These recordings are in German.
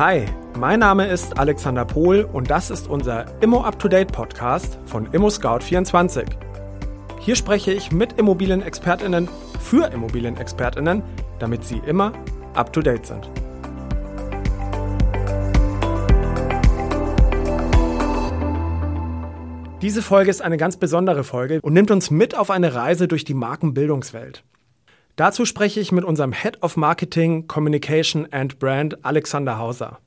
Hi, mein Name ist Alexander Pohl und das ist unser Immo Up to Date Podcast von Immo Scout 24. Hier spreche ich mit Immobilienexpertinnen für Immobilienexpertinnen, damit sie immer up to date sind. Diese Folge ist eine ganz besondere Folge und nimmt uns mit auf eine Reise durch die Markenbildungswelt. Dazu spreche ich mit unserem Head of Marketing, Communication and Brand, Alexander Hauser.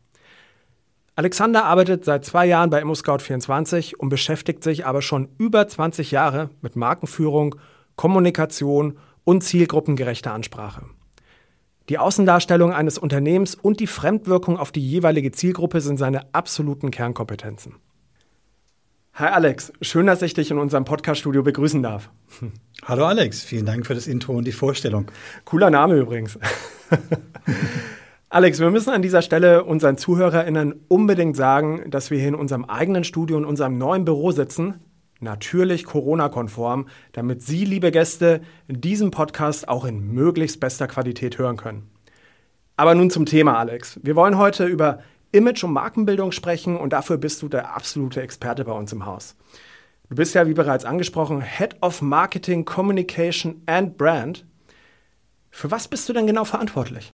Alexander arbeitet seit zwei Jahren bei ImmoScout24 und beschäftigt sich aber schon über 20 Jahre mit Markenführung, Kommunikation und zielgruppengerechter Ansprache. Die Außendarstellung eines Unternehmens und die Fremdwirkung auf die jeweilige Zielgruppe sind seine absoluten Kernkompetenzen. Hi Alex, schön, dass ich dich in unserem Podcast-Studio begrüßen darf. Hallo Alex, vielen Dank für das Intro und die Vorstellung. Cooler Name übrigens. Alex, wir müssen an dieser Stelle unseren ZuhörerInnen unbedingt sagen, dass wir hier in unserem eigenen Studio, in unserem neuen Büro sitzen. Natürlich Corona-konform, damit Sie, liebe Gäste, diesen Podcast auch in möglichst bester Qualität hören können. Aber nun zum Thema, Alex. Wir wollen heute über Image- und Markenbildung sprechen und dafür bist du der absolute Experte bei uns im Haus. Du bist ja, wie bereits angesprochen, Head of Marketing, Communication and Brand. Für was bist du denn genau verantwortlich?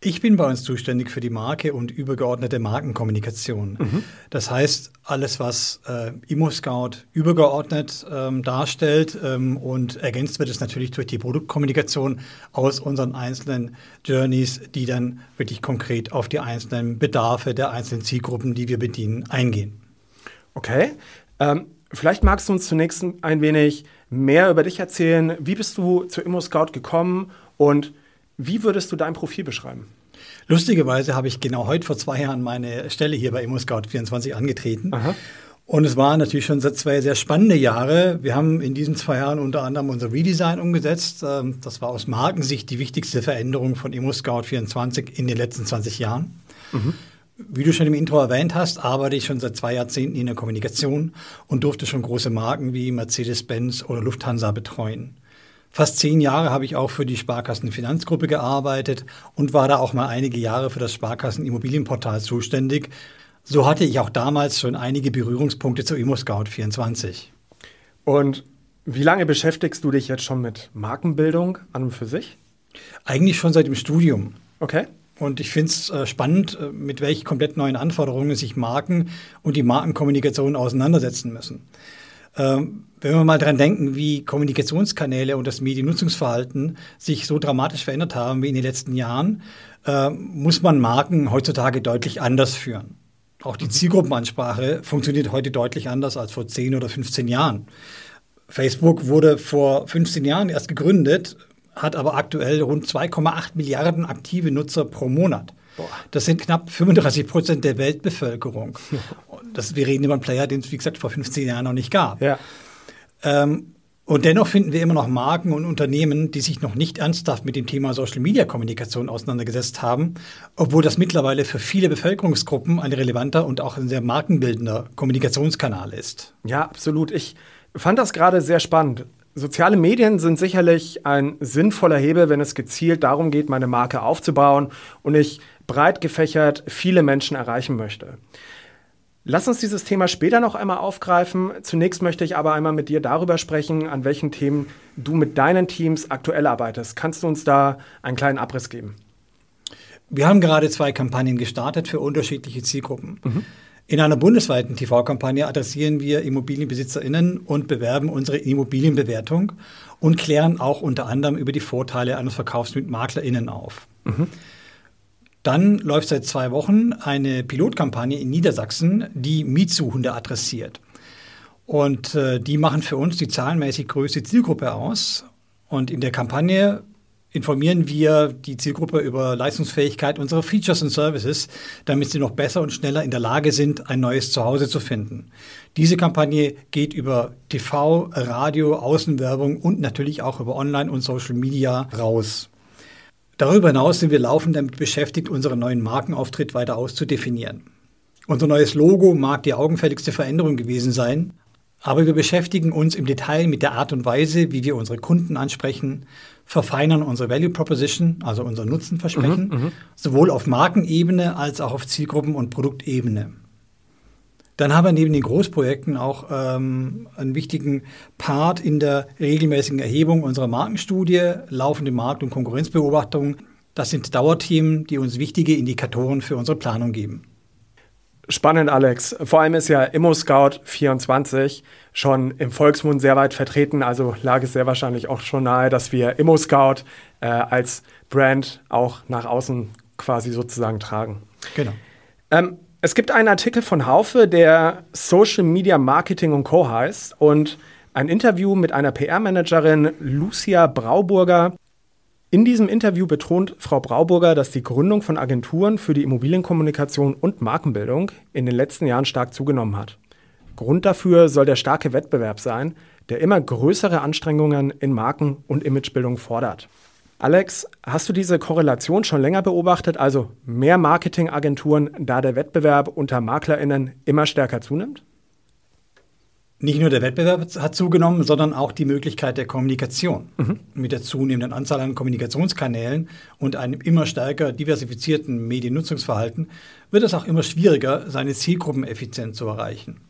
Ich bin bei uns zuständig für die Marke und übergeordnete Markenkommunikation. Mhm. Das heißt, alles, was äh, ImmoScout übergeordnet ähm, darstellt ähm, und ergänzt wird es natürlich durch die Produktkommunikation aus unseren einzelnen Journeys, die dann wirklich konkret auf die einzelnen Bedarfe der einzelnen Zielgruppen, die wir bedienen, eingehen. Okay. Ähm, vielleicht magst du uns zunächst ein wenig mehr über dich erzählen. Wie bist du zu ImmoScout gekommen und wie würdest du dein Profil beschreiben? Lustigerweise habe ich genau heute vor zwei Jahren meine Stelle hier bei ImmoScout24 angetreten. Aha. Und es waren natürlich schon zwei sehr spannende Jahre. Wir haben in diesen zwei Jahren unter anderem unser Redesign umgesetzt. Ähm, das war aus Markensicht die wichtigste Veränderung von ImmoScout24 in den letzten 20 Jahren. Mhm. Wie du schon im Intro erwähnt hast, arbeite ich schon seit zwei Jahrzehnten in der Kommunikation und durfte schon große Marken wie Mercedes-Benz oder Lufthansa betreuen. Fast zehn Jahre habe ich auch für die Sparkassenfinanzgruppe gearbeitet und war da auch mal einige Jahre für das Sparkassenimmobilienportal zuständig. So hatte ich auch damals schon einige Berührungspunkte zu ImmoScout24. Und wie lange beschäftigst du dich jetzt schon mit Markenbildung an und für sich? Eigentlich schon seit dem Studium. Okay. Und ich finde es äh, spannend, äh, mit welchen komplett neuen Anforderungen sich Marken und die Markenkommunikation auseinandersetzen müssen. Ähm, wenn wir mal dran denken, wie Kommunikationskanäle und das Mediennutzungsverhalten sich so dramatisch verändert haben wie in den letzten Jahren, äh, muss man Marken heutzutage deutlich anders führen. Auch die mhm. Zielgruppenansprache funktioniert heute deutlich anders als vor 10 oder 15 Jahren. Facebook wurde vor 15 Jahren erst gegründet, hat aber aktuell rund 2,8 Milliarden aktive Nutzer pro Monat. Das sind knapp 35 Prozent der Weltbevölkerung. Das, wir reden über einen Player, den es, wie gesagt, vor 15 Jahren noch nicht gab. Ja. Ähm, und dennoch finden wir immer noch Marken und Unternehmen, die sich noch nicht ernsthaft mit dem Thema Social-Media-Kommunikation auseinandergesetzt haben, obwohl das mittlerweile für viele Bevölkerungsgruppen ein relevanter und auch ein sehr markenbildender Kommunikationskanal ist. Ja, absolut. Ich fand das gerade sehr spannend. Soziale Medien sind sicherlich ein sinnvoller Hebel, wenn es gezielt darum geht, meine Marke aufzubauen und ich breit gefächert viele Menschen erreichen möchte. Lass uns dieses Thema später noch einmal aufgreifen. Zunächst möchte ich aber einmal mit dir darüber sprechen, an welchen Themen du mit deinen Teams aktuell arbeitest. Kannst du uns da einen kleinen Abriss geben? Wir haben gerade zwei Kampagnen gestartet für unterschiedliche Zielgruppen. Mhm. In einer bundesweiten TV-Kampagne adressieren wir ImmobilienbesitzerInnen und bewerben unsere Immobilienbewertung und klären auch unter anderem über die Vorteile eines Verkaufs mit MaklerInnen auf. Mhm. Dann läuft seit zwei Wochen eine Pilotkampagne in Niedersachsen, die Mietsuchende adressiert. Und äh, die machen für uns die zahlenmäßig größte Zielgruppe aus. Und in der Kampagne informieren wir die Zielgruppe über Leistungsfähigkeit unserer Features und Services, damit sie noch besser und schneller in der Lage sind, ein neues Zuhause zu finden. Diese Kampagne geht über TV, Radio, Außenwerbung und natürlich auch über Online und Social Media raus. Darüber hinaus sind wir laufend damit beschäftigt, unseren neuen Markenauftritt weiter auszudefinieren. Unser neues Logo mag die augenfälligste Veränderung gewesen sein, Aber wir beschäftigen uns im Detail mit der Art und Weise, wie wir unsere Kunden ansprechen, verfeinern unsere Value Proposition, also unser Nutzenversprechen, mhm, mhm, sowohl auf Markenebene als auch auf Zielgruppen- und Produktebene. Dann haben wir neben den Großprojekten auch ähm, einen wichtigen Part in der regelmäßigen Erhebung unserer Markenstudie, laufende Markt- und Konkurrenzbeobachtung. Das sind Dauerthemen, die uns wichtige Indikatoren für unsere Planung geben. Spannend, Alex. Vor allem ist ja ImmoScout24 schon im Volksmund sehr weit vertreten. Also lag es sehr wahrscheinlich auch schon nahe, dass wir ImmoScout äh, als Brand auch nach außen quasi sozusagen tragen. Genau. Ähm, es gibt einen Artikel von Haufe, der Social Media Marketing und Co. heißt und ein Interview mit einer PR-Managerin Lucia Brauburger, in diesem Interview betont Frau Brauburger, dass die Gründung von Agenturen für die Immobilienkommunikation und Markenbildung in den letzten Jahren stark zugenommen hat. Grund dafür soll der starke Wettbewerb sein, der immer größere Anstrengungen in Marken- und Imagebildung fordert. Alex, hast du diese Korrelation schon länger beobachtet, also mehr Marketingagenturen, da der Wettbewerb unter Maklerinnen immer stärker zunimmt? Nicht nur der Wettbewerb hat zugenommen, sondern auch die Möglichkeit der Kommunikation. Mhm. Mit der zunehmenden Anzahl an Kommunikationskanälen und einem immer stärker diversifizierten Mediennutzungsverhalten wird es auch immer schwieriger, seine Zielgruppen effizient zu erreichen.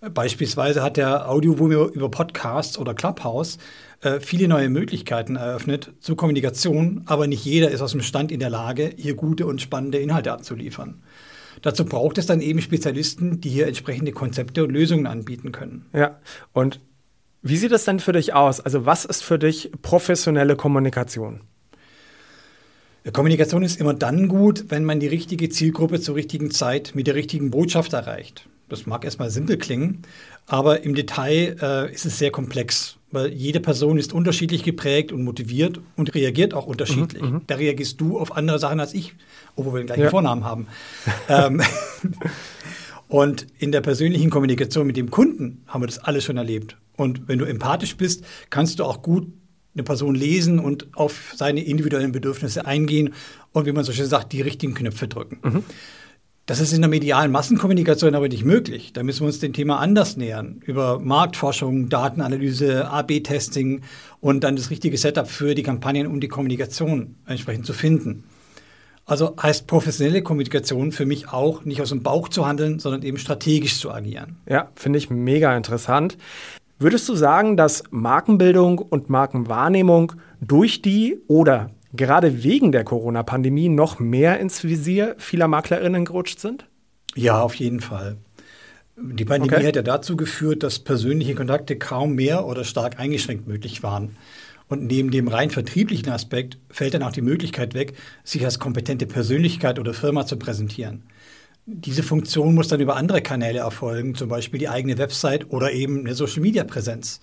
Beispielsweise hat der Audioboom über Podcasts oder Clubhouse äh, viele neue Möglichkeiten eröffnet zur Kommunikation, aber nicht jeder ist aus dem Stand in der Lage, hier gute und spannende Inhalte abzuliefern. Dazu braucht es dann eben Spezialisten, die hier entsprechende Konzepte und Lösungen anbieten können. Ja, und wie sieht es denn für dich aus? Also was ist für dich professionelle Kommunikation? Kommunikation ist immer dann gut, wenn man die richtige Zielgruppe zur richtigen Zeit mit der richtigen Botschaft erreicht. Das mag erstmal simpel klingen, aber im Detail äh, ist es sehr komplex, weil jede Person ist unterschiedlich geprägt und motiviert und reagiert auch unterschiedlich. Mhm, mhm. da reagierst du auf andere Sachen als ich, obwohl wir den gleichen ja. Vornamen haben. ähm, und in der persönlichen Kommunikation mit dem Kunden haben wir das alles schon erlebt. Und wenn du empathisch bist, kannst du auch gut eine Person lesen und auf seine individuellen Bedürfnisse eingehen und, wie man so schön sagt, die richtigen Knöpfe drücken. Mhm. Das ist in der medialen Massenkommunikation aber nicht möglich. Da müssen wir uns dem Thema anders nähern. Über Marktforschung, Datenanalyse, AB-Testing und dann das richtige Setup für die Kampagnen und die Kommunikation entsprechend zu finden. Also heißt professionelle Kommunikation für mich auch, nicht aus dem Bauch zu handeln, sondern eben strategisch zu agieren. Ja, finde ich mega interessant. Würdest du sagen, dass Markenbildung und Markenwahrnehmung durch die oder gerade wegen der Corona-Pandemie noch mehr ins Visier vieler MaklerInnen gerutscht sind? Ja, auf jeden Fall. Die Pandemie okay. hat ja dazu geführt, dass persönliche Kontakte kaum mehr oder stark eingeschränkt möglich waren. Und neben dem rein vertrieblichen Aspekt fällt dann auch die Möglichkeit weg, sich als kompetente Persönlichkeit oder Firma zu präsentieren. Diese Funktion muss dann über andere Kanäle erfolgen, zum Beispiel die eigene Website oder eben eine Social-Media-Präsenz.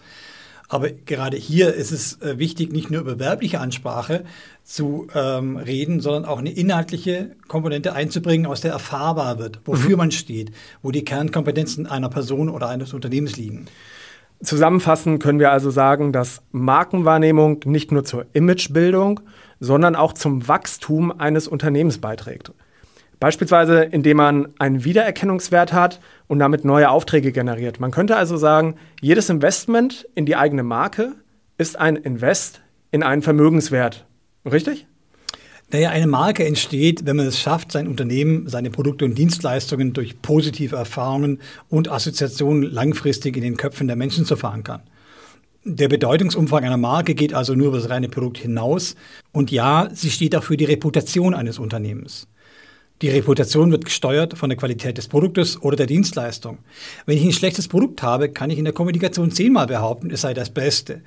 Aber gerade hier ist es äh, wichtig, nicht nur über werbliche Ansprache zu ähm, reden, sondern auch eine inhaltliche Komponente einzubringen, aus der erfahrbar wird, wofür mhm. man steht, wo die Kernkompetenzen einer Person oder eines Unternehmens liegen. Zusammenfassend können wir also sagen, dass Markenwahrnehmung nicht nur zur Imagebildung, sondern auch zum Wachstum eines Unternehmens beiträgt. Beispielsweise, indem man einen Wiedererkennungswert hat und damit neue Aufträge generiert. Man könnte also sagen, jedes Investment in die eigene Marke ist ein Invest in einen Vermögenswert. Richtig? Naja, eine Marke entsteht, wenn man es schafft, sein Unternehmen, seine Produkte und Dienstleistungen durch positive Erfahrungen und Assoziationen langfristig in den Köpfen der Menschen zu verankern. Der Bedeutungsumfang einer Marke geht also nur über das reine Produkt hinaus. Und ja, sie steht auch für die Reputation eines Unternehmens. Die Reputation wird gesteuert von der Qualität des Produktes oder der Dienstleistung. Wenn ich ein schlechtes Produkt habe, kann ich in der Kommunikation zehnmal behaupten, es sei das Beste.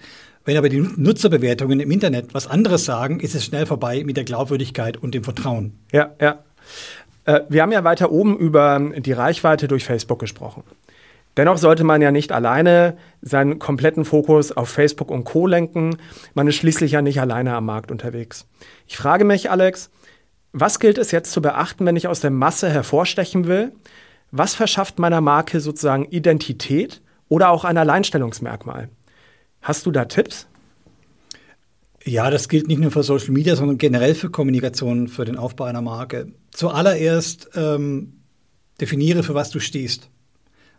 Wenn aber die Nutzerbewertungen im Internet was anderes sagen, ist es schnell vorbei mit der Glaubwürdigkeit und dem Vertrauen. Ja, ja. Äh, wir haben ja weiter oben über die Reichweite durch Facebook gesprochen. Dennoch sollte man ja nicht alleine seinen kompletten Fokus auf Facebook und Co lenken. Man ist schließlich ja nicht alleine am Markt unterwegs. Ich frage mich, Alex, was gilt es jetzt zu beachten, wenn ich aus der Masse hervorstechen will? Was verschafft meiner Marke sozusagen Identität oder auch ein Alleinstellungsmerkmal? Hast du da Tipps? Ja, das gilt nicht nur für Social Media, sondern generell für Kommunikation, für den Aufbau einer Marke. Zuallererst ähm, definiere, für was du stehst.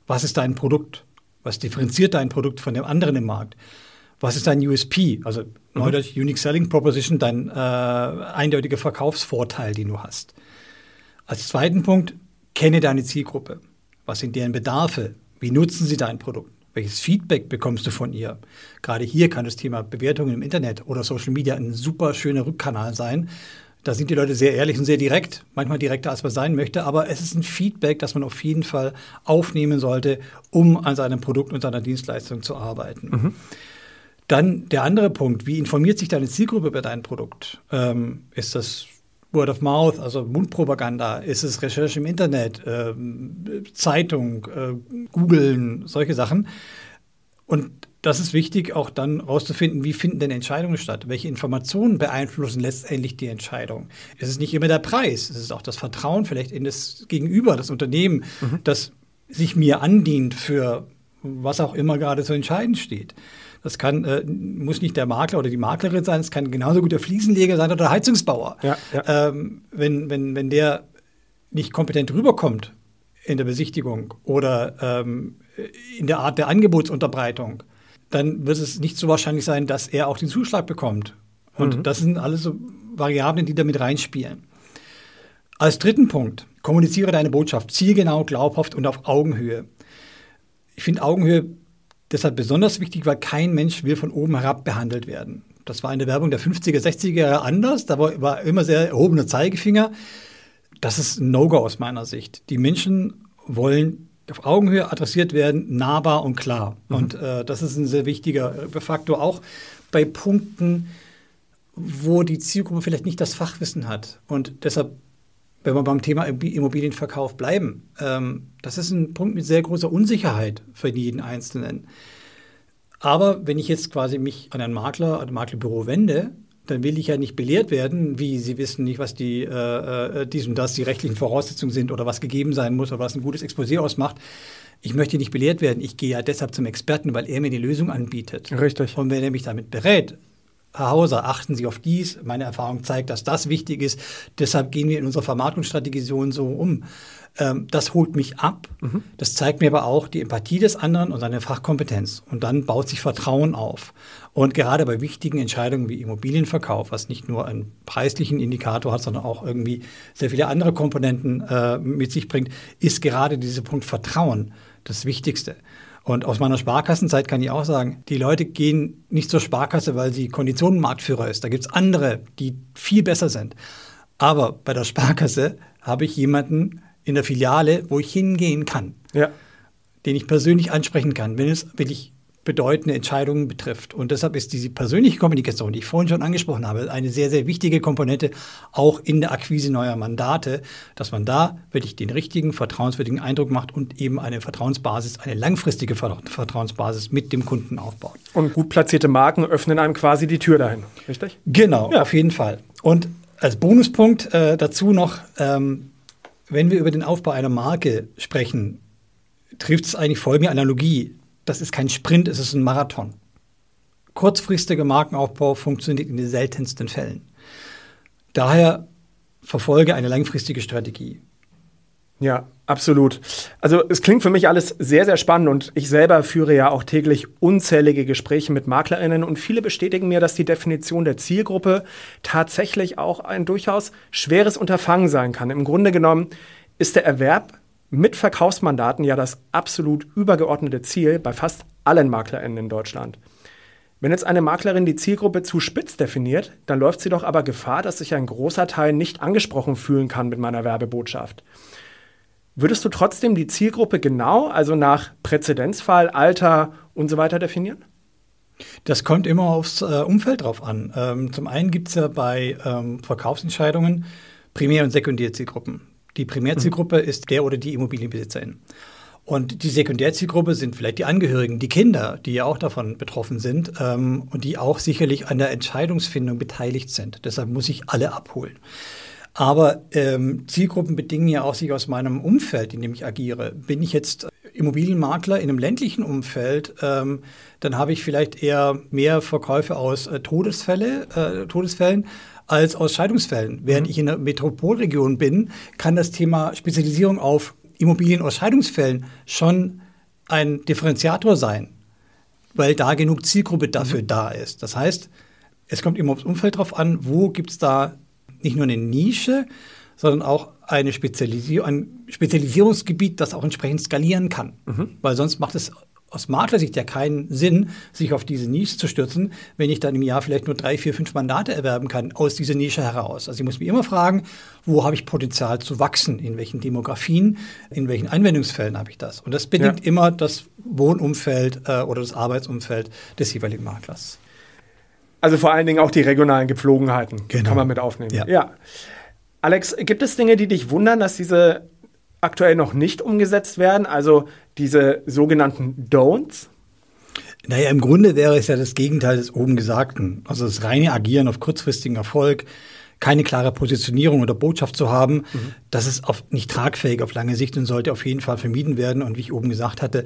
Was ist dein Produkt? Was differenziert dein Produkt von dem anderen im Markt? Was ist dein USP? Also mhm. Neudeutsch Unique Selling Proposition, dein äh, eindeutiger Verkaufsvorteil, den du hast. Als zweiten Punkt, kenne deine Zielgruppe. Was sind deren Bedarfe? Wie nutzen sie dein Produkt? Welches Feedback bekommst du von ihr? Gerade hier kann das Thema Bewertungen im Internet oder Social Media ein super schöner Rückkanal sein. Da sind die Leute sehr ehrlich und sehr direkt, manchmal direkter als man sein möchte, aber es ist ein Feedback, das man auf jeden Fall aufnehmen sollte, um an seinem Produkt und seiner Dienstleistung zu arbeiten. Mhm. Dann der andere Punkt, wie informiert sich deine Zielgruppe über dein Produkt? Ähm, ist das Word of Mouth, also Mundpropaganda? Ist es Recherche im Internet, äh, Zeitung, äh, Googlen, solche Sachen? Und das ist wichtig, auch dann rauszufinden, wie finden denn Entscheidungen statt? Welche Informationen beeinflussen letztendlich die Entscheidung? Es ist nicht immer der Preis, es ist auch das Vertrauen vielleicht in das Gegenüber, das Unternehmen, mhm. das sich mir andient für was auch immer gerade zu entscheiden steht. Das kann, äh, muss nicht der Makler oder die Maklerin sein, es kann genauso gut der Fliesenleger sein oder der Heizungsbauer. Ja, ja. Ähm, wenn, wenn, wenn der nicht kompetent rüberkommt in der Besichtigung oder ähm, in der Art der Angebotsunterbreitung, dann wird es nicht so wahrscheinlich sein, dass er auch den Zuschlag bekommt. Und mhm. das sind alles so Variablen, die damit reinspielen. Als dritten Punkt, kommuniziere deine Botschaft zielgenau, glaubhaft und auf Augenhöhe. Ich finde Augenhöhe deshalb besonders wichtig, weil kein Mensch will von oben herab behandelt werden. Das war in der Werbung der 50er, 60er Jahre anders. Da war, immer sehr erhobener Zeigefinger. Das ist ein No-Go aus meiner Sicht. Die Menschen wollen auf Augenhöhe adressiert werden, nahbar und klar. Mhm. Und äh, das ist ein sehr wichtiger äh, Faktor, auch bei Punkten, wo die Zielgruppe vielleicht nicht das Fachwissen hat. Und deshalb, wenn wir beim Thema Immobilienverkauf bleiben, ähm, das ist ein Punkt mit sehr großer Unsicherheit für jeden Einzelnen. Aber wenn ich jetzt quasi mich an einen Makler, ein Maklerbüro wende, dann will ich ja nicht belehrt werden, wie Sie wissen nicht, was die äh, äh, dies und das die rechtlichen Voraussetzungen sind oder was gegeben sein muss oder was ein gutes Exposé ausmacht. Ich möchte nicht belehrt werden. Ich gehe ja deshalb zum Experten, weil er mir die Lösung anbietet. Richtig. Und wenn er mich damit berät, Herr Hauser, achten Sie auf dies. Meine Erfahrung zeigt, dass das wichtig ist. Deshalb gehen wir in unserer Vermarktungsstrategie so und so um. Ähm, das holt mich ab. Mhm. Das zeigt mir aber auch die Empathie des anderen und seine Fachkompetenz. Und dann baut sich Vertrauen auf. Und gerade bei wichtigen Entscheidungen wie Immobilienverkauf, was nicht nur einen preislichen Indikator hat, sondern auch irgendwie sehr viele andere Komponenten äh, mit sich bringt, ist gerade dieser Punkt Vertrauen das Wichtigste. Und aus meiner Sparkassenzeit kann ich auch sagen, die Leute gehen nicht zur Sparkasse, weil sie Konditionenmarktführer ist. Da gibt es andere, die viel besser sind. Aber bei der Sparkasse habe ich jemanden in der Filiale, wo ich hingehen kann, ja. den ich persönlich ansprechen kann, wenn es wirklich bedeutende Entscheidungen betrifft. Und deshalb ist diese persönliche Kommunikation, die ich vorhin schon angesprochen habe, eine sehr, sehr wichtige Komponente auch in der Akquise neuer Mandate, dass man da wirklich den richtigen, vertrauenswürdigen Eindruck macht und eben eine Vertrauensbasis, eine langfristige Vertrauensbasis mit dem Kunden aufbaut. Und gut platzierte Marken öffnen einem quasi die Tür dahin, richtig? Genau, ja. auf jeden Fall. Und als Bonuspunkt äh, dazu noch, ähm, wenn wir über den Aufbau einer Marke sprechen, trifft es eigentlich folgende Analogie das ist kein Sprint, es ist ein Marathon. Kurzfristiger Markenaufbau funktioniert in den seltensten Fällen. Daher verfolge eine langfristige Strategie. Ja, absolut. Also es klingt für mich alles sehr, sehr spannend und ich selber führe ja auch täglich unzählige Gespräche mit Maklerinnen und viele bestätigen mir, dass die Definition der Zielgruppe tatsächlich auch ein durchaus schweres Unterfangen sein kann. Im Grunde genommen ist der Erwerb mit Verkaufsmandaten ja das absolut übergeordnete Ziel bei fast allen MaklerInnen in Deutschland. Wenn jetzt eine Maklerin die Zielgruppe zu spitz definiert, dann läuft sie doch aber Gefahr, dass sich ein großer Teil nicht angesprochen fühlen kann mit meiner Werbebotschaft. Würdest du trotzdem die Zielgruppe genau, also nach Präzedenzfall, Alter und so weiter definieren? Das kommt immer aufs äh, Umfeld drauf an. Ähm, zum einen gibt es ja bei ähm, Verkaufsentscheidungen Primär- und Sekundärzielgruppen. Die Primärzielgruppe mhm. ist der oder die Immobilienbesitzerin. Und die Sekundärzielgruppe sind vielleicht die Angehörigen, die Kinder, die ja auch davon betroffen sind ähm, und die auch sicherlich an der Entscheidungsfindung beteiligt sind. Deshalb muss ich alle abholen. Aber ähm, Zielgruppen bedingen ja auch sich aus meinem Umfeld, in dem ich agiere. Bin ich jetzt Immobilienmakler in einem ländlichen Umfeld, ähm, dann habe ich vielleicht eher mehr Verkäufe aus äh, Todesfälle, äh, Todesfällen als aus Scheidungsfällen. Während mhm. ich in einer Metropolregion bin, kann das Thema Spezialisierung auf Immobilien aus Scheidungsfällen schon ein Differenziator sein, weil da genug Zielgruppe dafür mhm. da ist. Das heißt, es kommt immer aufs Umfeld drauf an, wo gibt es da nicht nur eine Nische, sondern auch eine Spezialisierung, ein Spezialisierungsgebiet, das auch entsprechend skalieren kann. Mhm. Weil sonst macht es aus Maklersicht ja keinen Sinn, sich auf diese Nische zu stürzen, wenn ich dann im Jahr vielleicht nur drei, vier, fünf Mandate erwerben kann aus dieser Nische heraus. Also ich muss mich immer fragen, wo habe ich Potenzial zu wachsen, in welchen Demografien, in welchen Anwendungsfällen habe ich das. Und das bedingt ja. immer das Wohnumfeld äh, oder das Arbeitsumfeld des jeweiligen Maklers. Also vor allen Dingen auch die regionalen Gepflogenheiten genau. kann man mit aufnehmen. Ja. ja. Alex, gibt es Dinge, die dich wundern, dass diese aktuell noch nicht umgesetzt werden? Also diese sogenannten Don'ts? Naja, im Grunde wäre es ja das Gegenteil des oben Gesagten. Also das reine Agieren auf kurzfristigen Erfolg, keine klare Positionierung oder Botschaft zu haben, mhm. das ist auf, nicht tragfähig auf lange Sicht und sollte auf jeden Fall vermieden werden. Und wie ich oben gesagt hatte,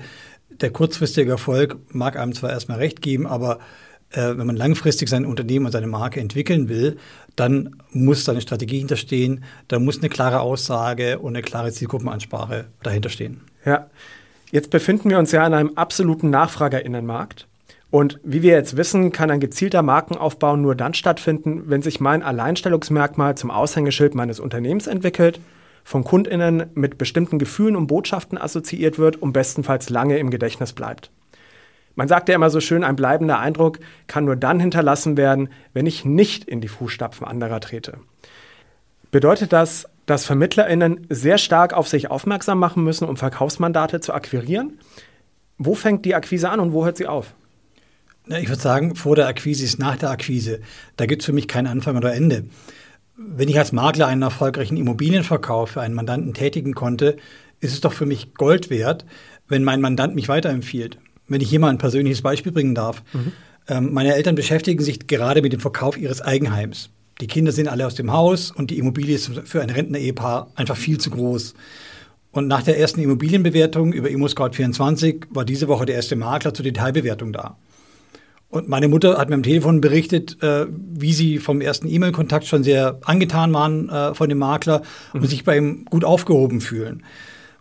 der kurzfristige Erfolg mag einem zwar erstmal recht geben, aber äh, wenn man langfristig sein Unternehmen und seine Marke entwickeln will, dann muss da eine Strategie hinterstehen, da muss eine klare Aussage und eine klare Zielgruppenansprache dahinter stehen. Ja, jetzt befinden wir uns ja in einem absoluten Nachfragerinnenmarkt. Und wie wir jetzt wissen, kann ein gezielter Markenaufbau nur dann stattfinden, wenn sich mein Alleinstellungsmerkmal zum Aushängeschild meines Unternehmens entwickelt, von KundInnen mit bestimmten Gefühlen und Botschaften assoziiert wird und bestenfalls lange im Gedächtnis bleibt. Man sagt ja immer so schön, ein bleibender Eindruck kann nur dann hinterlassen werden, wenn ich nicht in die Fußstapfen anderer trete. Bedeutet das, dass VermittlerInnen sehr stark auf sich aufmerksam machen müssen, um Verkaufsmandate zu akquirieren? Wo fängt die Akquise an und wo hört sie auf? Ich würde sagen, vor der Akquise ist nach der Akquise. Da gibt es für mich keinen Anfang oder Ende. Wenn ich als Makler einen erfolgreichen Immobilienverkauf für einen Mandanten tätigen konnte, ist es doch für mich Gold wert, wenn mein Mandant mich weiterempfiehlt wenn ich hier mal ein persönliches Beispiel bringen darf. Mhm. Ähm, meine Eltern beschäftigen sich gerade mit dem Verkauf ihres Eigenheims. Die Kinder sind alle aus dem Haus und die Immobilie ist für ein Rentner-Ehepaar einfach viel zu groß. Und nach der ersten Immobilienbewertung über ImmoScout24 war diese Woche der erste Makler zur Detailbewertung da. Und meine Mutter hat mir am Telefon berichtet, äh, wie sie vom ersten E-Mail-Kontakt schon sehr angetan waren äh, von dem Makler mhm. und sich bei ihm gut aufgehoben fühlen.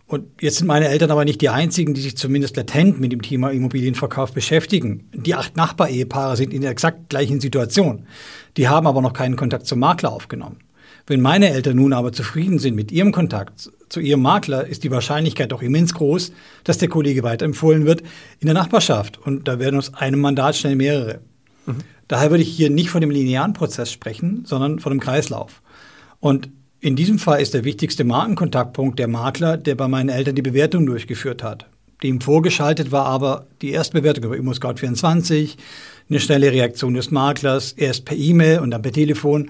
Und jetzt sind meine Eltern aber nicht die einzigen, die sich zumindest latent mit dem Thema Immobilienverkauf beschäftigen. Die acht Nachbarehepaare sind in der exakt gleichen Situation. Die haben aber noch keinen Kontakt zum Makler aufgenommen. Wenn meine Eltern nun aber zufrieden sind mit ihrem Kontakt zu ihrem Makler, ist die Wahrscheinlichkeit doch immens groß, dass der Kollege weiterempfohlen wird in der Nachbarschaft. Und da werden aus einem Mandat schnell mehrere. Mhm. Daher würde ich hier nicht von dem linearen Prozess sprechen, sondern von dem Kreislauf. Und in diesem Fall ist der wichtigste Markenkontaktpunkt der Makler, der bei meinen Eltern die Bewertung durchgeführt hat. Dem vorgeschaltet war aber die Erstbewertung über ImmoScout24, eine schnelle Reaktion des Maklers, erst per E-Mail und dann per Telefon.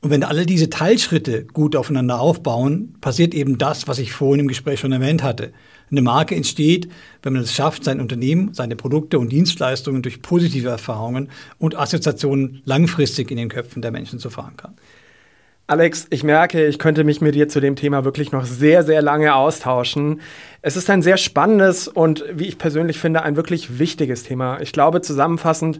Und wenn alle diese Teilschritte gut aufeinander aufbauen, passiert eben das, was ich vorhin im Gespräch schon erwähnt hatte. Eine Marke entsteht, wenn man es schafft, sein Unternehmen, seine Produkte und Dienstleistungen durch positive Erfahrungen und Assoziationen langfristig in den Köpfen der Menschen zu verankern. Alex, ich merke, ich könnte mich mit dir zu dem Thema wirklich noch sehr, sehr lange austauschen. Es ist ein sehr spannendes und, wie ich persönlich finde, ein wirklich wichtiges Thema. Ich glaube, zusammenfassend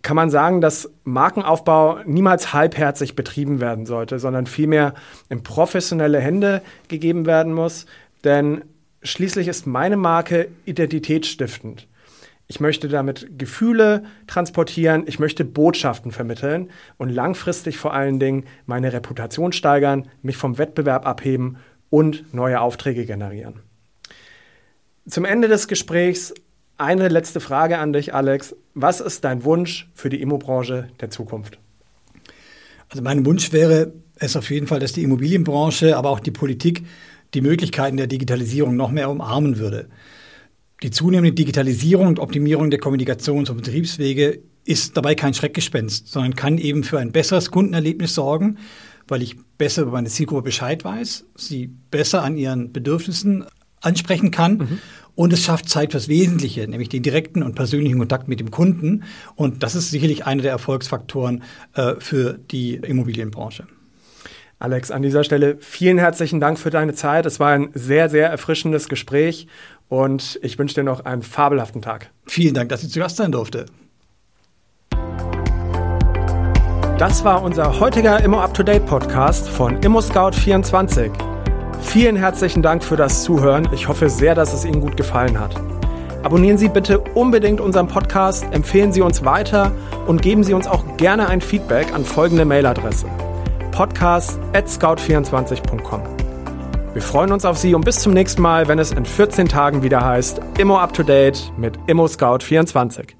kann man sagen, dass Markenaufbau niemals halbherzig betrieben werden sollte, sondern vielmehr in professionelle Hände gegeben werden muss. Denn schließlich ist meine Marke identitätsstiftend. Ich möchte damit Gefühle transportieren, ich möchte Botschaften vermitteln und langfristig vor allen Dingen meine Reputation steigern, mich vom Wettbewerb abheben und neue Aufträge generieren. Zum Ende des Gesprächs eine letzte Frage an dich, Alex. Was ist dein Wunsch für die Immobranche der Zukunft? Also mein Wunsch wäre es auf jeden Fall, dass die Immobilienbranche, aber auch die Politik die Möglichkeiten der Digitalisierung noch mehr umarmen würde. Die zunehmende Digitalisierung und Optimierung der Kommunikations- und Betriebswege ist dabei kein Schreckgespenst, sondern kann eben für ein besseres Kundenerlebnis sorgen, weil ich besser über meine Zielgruppe Bescheid weiß, sie besser an ihren Bedürfnissen ansprechen kann mhm. und es schafft Zeit fürs Wesentliche, nämlich den direkten und persönlichen Kontakt mit dem Kunden. Und das ist sicherlich einer der Erfolgsfaktoren äh, für die Immobilienbranche. Alex, an dieser Stelle vielen herzlichen Dank für deine Zeit. Es war ein sehr, sehr erfrischendes Gespräch und ich wünsche dir noch einen fabelhaften Tag. Vielen Dank, dass ich zu Gast sein durfte. Das war unser heutiger Immo Up to Date Podcast von ImmoScout24. Vielen herzlichen Dank für das Zuhören. Ich hoffe sehr, dass es Ihnen gut gefallen hat. Abonnieren Sie bitte unbedingt unseren Podcast, empfehlen Sie uns weiter und geben Sie uns auch gerne ein Feedback an folgende Mailadresse: podcast@scout24.com. Wir freuen uns auf Sie und bis zum nächsten Mal, wenn es in 14 Tagen wieder heißt Immo Up to Date mit Immo Scout 24.